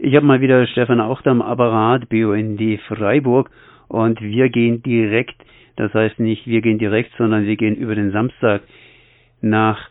Ich habe mal wieder Stefan Auchter am Apparat, BUND Freiburg und wir gehen direkt, das heißt nicht wir gehen direkt, sondern wir gehen über den Samstag nach,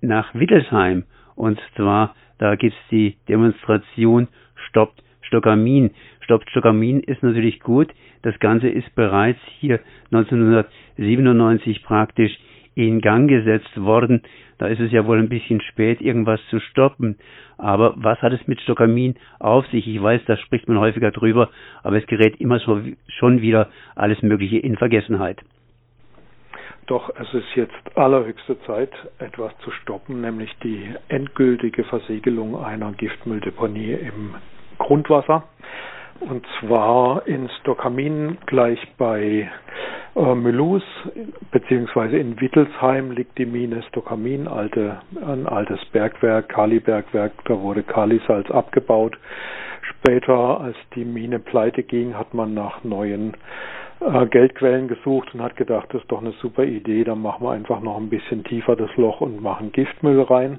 nach Wittelsheim und zwar da gibt's die Demonstration Stoppt Stockamin. Stoppt Stockamin ist natürlich gut. Das Ganze ist bereits hier 1997 praktisch in Gang gesetzt worden. Da ist es ja wohl ein bisschen spät, irgendwas zu stoppen. Aber was hat es mit Stockamin auf sich? Ich weiß, da spricht man häufiger drüber, aber es gerät immer so, schon wieder alles Mögliche in Vergessenheit. Doch es ist jetzt allerhöchste Zeit, etwas zu stoppen, nämlich die endgültige Versiegelung einer Giftmülldeponie im Grundwasser. Und zwar in Stockamin gleich bei äh, Mülus, beziehungsweise in Wittelsheim liegt die Mine Stockamin, alte, ein altes Bergwerk, Kalibergwerk, da wurde Kalisalz abgebaut. Später, als die Mine pleite ging, hat man nach neuen äh, Geldquellen gesucht und hat gedacht, das ist doch eine super Idee, dann machen wir einfach noch ein bisschen tiefer das Loch und machen Giftmüll rein.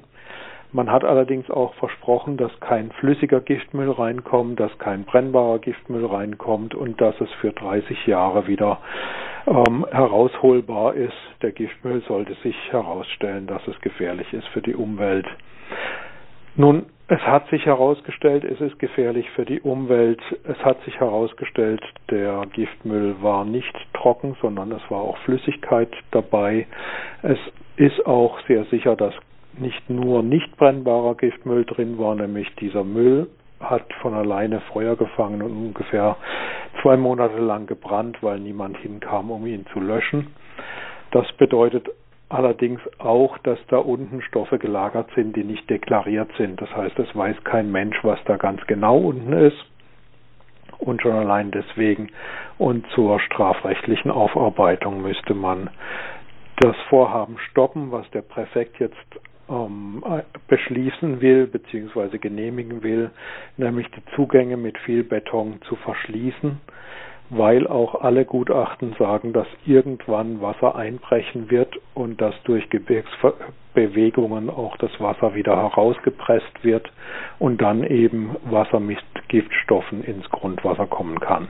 Man hat allerdings auch versprochen, dass kein flüssiger Giftmüll reinkommt, dass kein brennbarer Giftmüll reinkommt und dass es für 30 Jahre wieder ähm, herausholbar ist. Der Giftmüll sollte sich herausstellen, dass es gefährlich ist für die Umwelt. Nun, es hat sich herausgestellt, es ist gefährlich für die Umwelt. Es hat sich herausgestellt, der Giftmüll war nicht trocken, sondern es war auch Flüssigkeit dabei. Es ist auch sehr sicher, dass nicht nur nicht brennbarer Giftmüll drin war, nämlich dieser Müll hat von alleine Feuer gefangen und ungefähr zwei Monate lang gebrannt, weil niemand hinkam, um ihn zu löschen. Das bedeutet allerdings auch, dass da unten Stoffe gelagert sind, die nicht deklariert sind. Das heißt, es weiß kein Mensch, was da ganz genau unten ist. Und schon allein deswegen und zur strafrechtlichen Aufarbeitung müsste man das Vorhaben stoppen, was der Präfekt jetzt ähm, beschließen will bzw. genehmigen will, nämlich die Zugänge mit viel Beton zu verschließen, weil auch alle Gutachten sagen, dass irgendwann Wasser einbrechen wird und dass durch Gebirgsbewegungen auch das Wasser wieder herausgepresst wird und dann eben Wasser mit Giftstoffen ins Grundwasser kommen kann.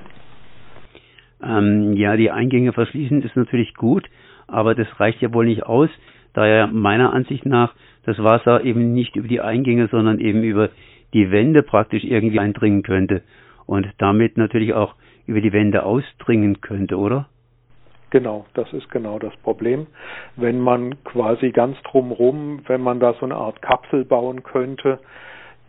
Ähm, ja, die Eingänge verschließen ist natürlich gut, aber das reicht ja wohl nicht aus, da ja meiner Ansicht nach das Wasser eben nicht über die Eingänge, sondern eben über die Wände praktisch irgendwie eindringen könnte und damit natürlich auch über die Wände ausdringen könnte, oder? Genau, das ist genau das Problem. Wenn man quasi ganz drumherum, wenn man da so eine Art Kapsel bauen könnte,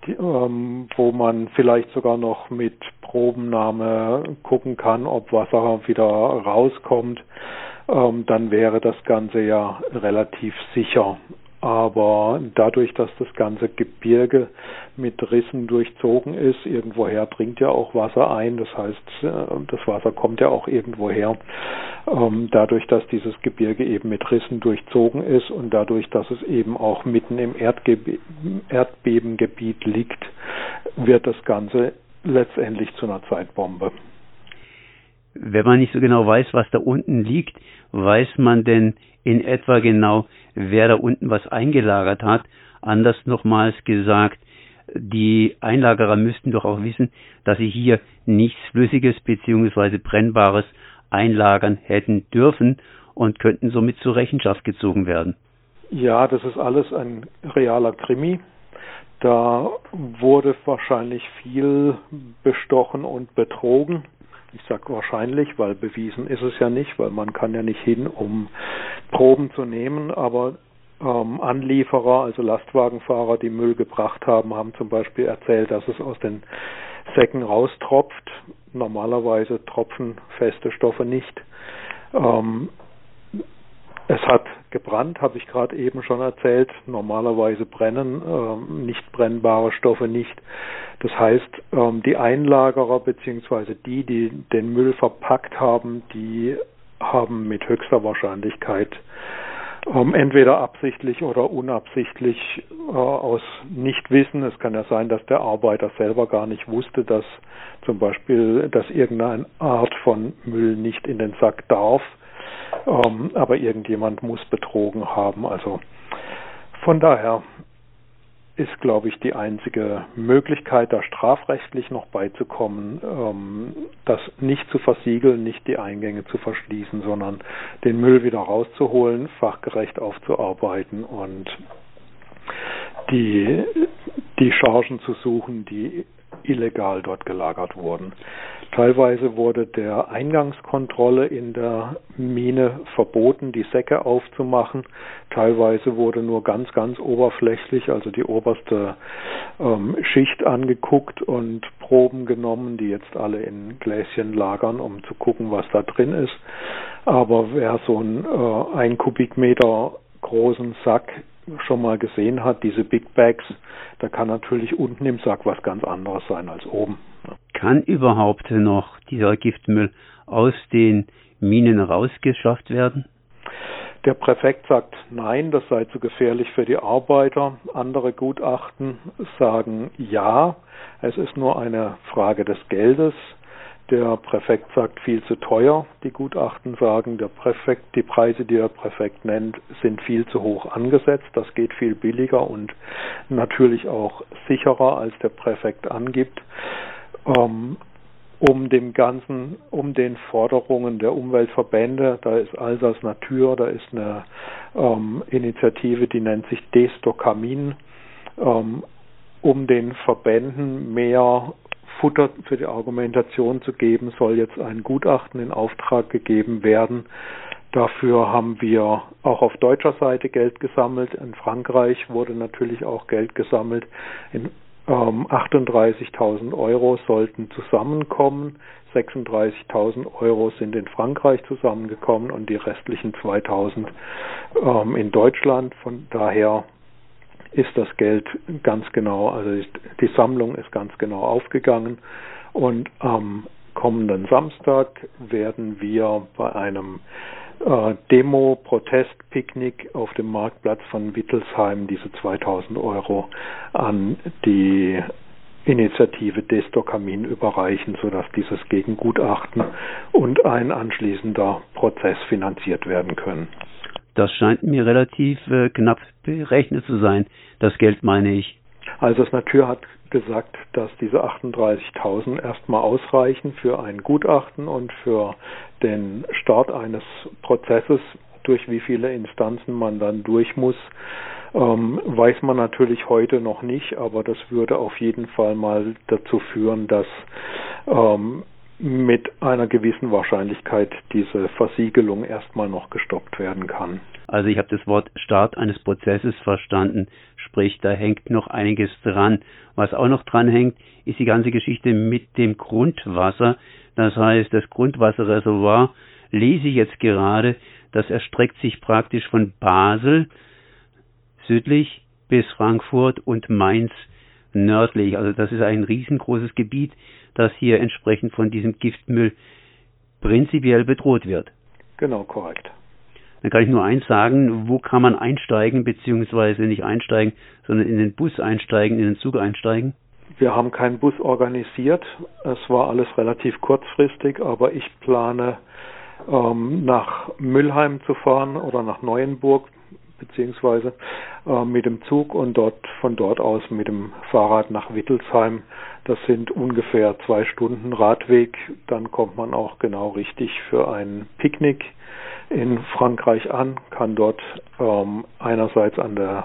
die, ähm, wo man vielleicht sogar noch mit Probennahme gucken kann, ob Wasser wieder rauskommt, ähm, dann wäre das Ganze ja relativ sicher. Aber dadurch, dass das ganze Gebirge mit Rissen durchzogen ist, irgendwoher dringt ja auch Wasser ein. Das heißt, äh, das Wasser kommt ja auch irgendwoher. Ähm, dadurch, dass dieses Gebirge eben mit Rissen durchzogen ist und dadurch, dass es eben auch mitten im Erdgebe Erdbebengebiet liegt, wird das Ganze letztendlich zu einer Zeitbombe. Wenn man nicht so genau weiß, was da unten liegt, weiß man denn in etwa genau, wer da unten was eingelagert hat. Anders nochmals gesagt, die Einlagerer müssten doch auch wissen, dass sie hier nichts Flüssiges bzw. Brennbares einlagern hätten dürfen und könnten somit zur Rechenschaft gezogen werden. Ja, das ist alles ein realer Krimi. Da wurde wahrscheinlich viel bestochen und betrogen. Ich sage wahrscheinlich, weil bewiesen ist es ja nicht, weil man kann ja nicht hin, um Proben zu nehmen, aber ähm, Anlieferer, also Lastwagenfahrer, die Müll gebracht haben, haben zum Beispiel erzählt, dass es aus den Säcken raustropft. Normalerweise tropfen feste Stoffe nicht. Ähm, es hat gebrannt, habe ich gerade eben schon erzählt. Normalerweise brennen äh, nicht brennbare Stoffe nicht. Das heißt, ähm, die Einlagerer beziehungsweise die, die den Müll verpackt haben, die haben mit höchster Wahrscheinlichkeit ähm, entweder absichtlich oder unabsichtlich äh, aus Nichtwissen. Es kann ja sein, dass der Arbeiter selber gar nicht wusste, dass zum Beispiel, dass irgendeine Art von Müll nicht in den Sack darf ähm, aber irgendjemand muss betrogen haben. Also von daher ist, glaube ich, die einzige Möglichkeit, da strafrechtlich noch beizukommen, ähm, das nicht zu versiegeln, nicht die Eingänge zu verschließen, sondern den Müll wieder rauszuholen, fachgerecht aufzuarbeiten und die, die Chargen zu suchen, die illegal dort gelagert wurden. Teilweise wurde der Eingangskontrolle in der Mine verboten, die Säcke aufzumachen. Teilweise wurde nur ganz, ganz oberflächlich, also die oberste ähm, Schicht angeguckt und Proben genommen, die jetzt alle in Gläschen lagern, um zu gucken, was da drin ist. Aber wer so einen äh, ein Kubikmeter großen Sack schon mal gesehen hat, diese Big Bags, da kann natürlich unten im Sack was ganz anderes sein als oben. Kann überhaupt noch dieser Giftmüll aus den Minen rausgeschafft werden? Der Präfekt sagt nein, das sei zu gefährlich für die Arbeiter. Andere Gutachten sagen ja, es ist nur eine Frage des Geldes. Der Präfekt sagt viel zu teuer. Die Gutachten sagen, der Präfekt, die Preise, die der Präfekt nennt, sind viel zu hoch angesetzt. Das geht viel billiger und natürlich auch sicherer, als der Präfekt angibt. Ähm, um dem Ganzen, um den Forderungen der Umweltverbände, da ist Alsace Natur, da ist eine ähm, Initiative, die nennt sich Destokamin, ähm, um den Verbänden mehr Futter für die Argumentation zu geben, soll jetzt ein Gutachten in Auftrag gegeben werden. Dafür haben wir auch auf deutscher Seite Geld gesammelt. In Frankreich wurde natürlich auch Geld gesammelt. In, ähm, 38.000 Euro sollten zusammenkommen. 36.000 Euro sind in Frankreich zusammengekommen und die restlichen 2.000 ähm, in Deutschland. Von daher ist das Geld ganz genau, also die Sammlung ist ganz genau aufgegangen und am kommenden Samstag werden wir bei einem äh, Demo-Protest-Picknick auf dem Marktplatz von Wittelsheim diese 2000 Euro an die Initiative Destokamin überreichen, sodass dieses Gegengutachten und ein anschließender Prozess finanziert werden können. Das scheint mir relativ äh, knapp berechnet zu sein. Das Geld meine ich. Also das Natur hat gesagt, dass diese 38.000 erstmal ausreichen für ein Gutachten und für den Start eines Prozesses, durch wie viele Instanzen man dann durch muss, ähm, weiß man natürlich heute noch nicht, aber das würde auf jeden Fall mal dazu führen, dass ähm, mit einer gewissen Wahrscheinlichkeit diese Versiegelung erstmal noch gestoppt werden kann. Also ich habe das Wort Start eines Prozesses verstanden, sprich da hängt noch einiges dran. Was auch noch dran hängt, ist die ganze Geschichte mit dem Grundwasser. Das heißt, das Grundwasserreservoir lese ich jetzt gerade, das erstreckt sich praktisch von Basel südlich bis Frankfurt und Mainz nördlich. Also das ist ein riesengroßes Gebiet, das hier entsprechend von diesem Giftmüll prinzipiell bedroht wird. Genau, korrekt. Dann kann ich nur eins sagen, wo kann man einsteigen, beziehungsweise nicht einsteigen, sondern in den Bus einsteigen, in den Zug einsteigen? Wir haben keinen Bus organisiert. Es war alles relativ kurzfristig, aber ich plane ähm, nach Müllheim zu fahren oder nach Neuenburg beziehungsweise äh, mit dem Zug und dort von dort aus mit dem Fahrrad nach Wittelsheim. Das sind ungefähr zwei Stunden Radweg. Dann kommt man auch genau richtig für ein Picknick in Frankreich an, kann dort ähm, einerseits an der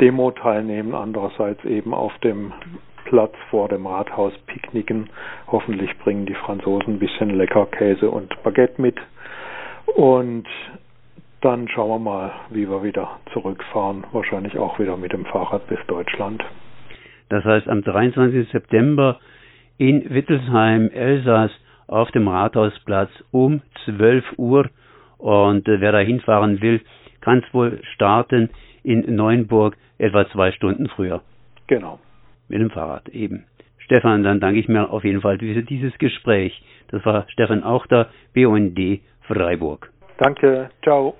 Demo teilnehmen, andererseits eben auf dem Platz vor dem Rathaus picknicken. Hoffentlich bringen die Franzosen ein bisschen Leckerkäse und Baguette mit. Und dann schauen wir mal, wie wir wieder zurückfahren. Wahrscheinlich auch wieder mit dem Fahrrad bis Deutschland. Das heißt, am 23. September in Wittelsheim, Elsass, auf dem Rathausplatz um 12 Uhr. Und äh, wer da hinfahren will, kann es wohl starten in Neuenburg etwa zwei Stunden früher. Genau. Mit dem Fahrrad eben. Stefan, dann danke ich mir auf jeden Fall für dieses Gespräch. Das war Stefan Auchter, BUND Freiburg. Danke, ciao.